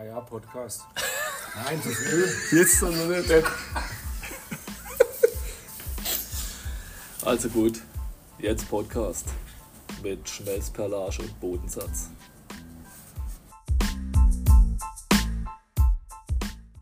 Ah ja, Podcast. Nein, zu früh. Jetzt noch nicht. Also gut, jetzt Podcast mit Schmelzperlage und Bodensatz.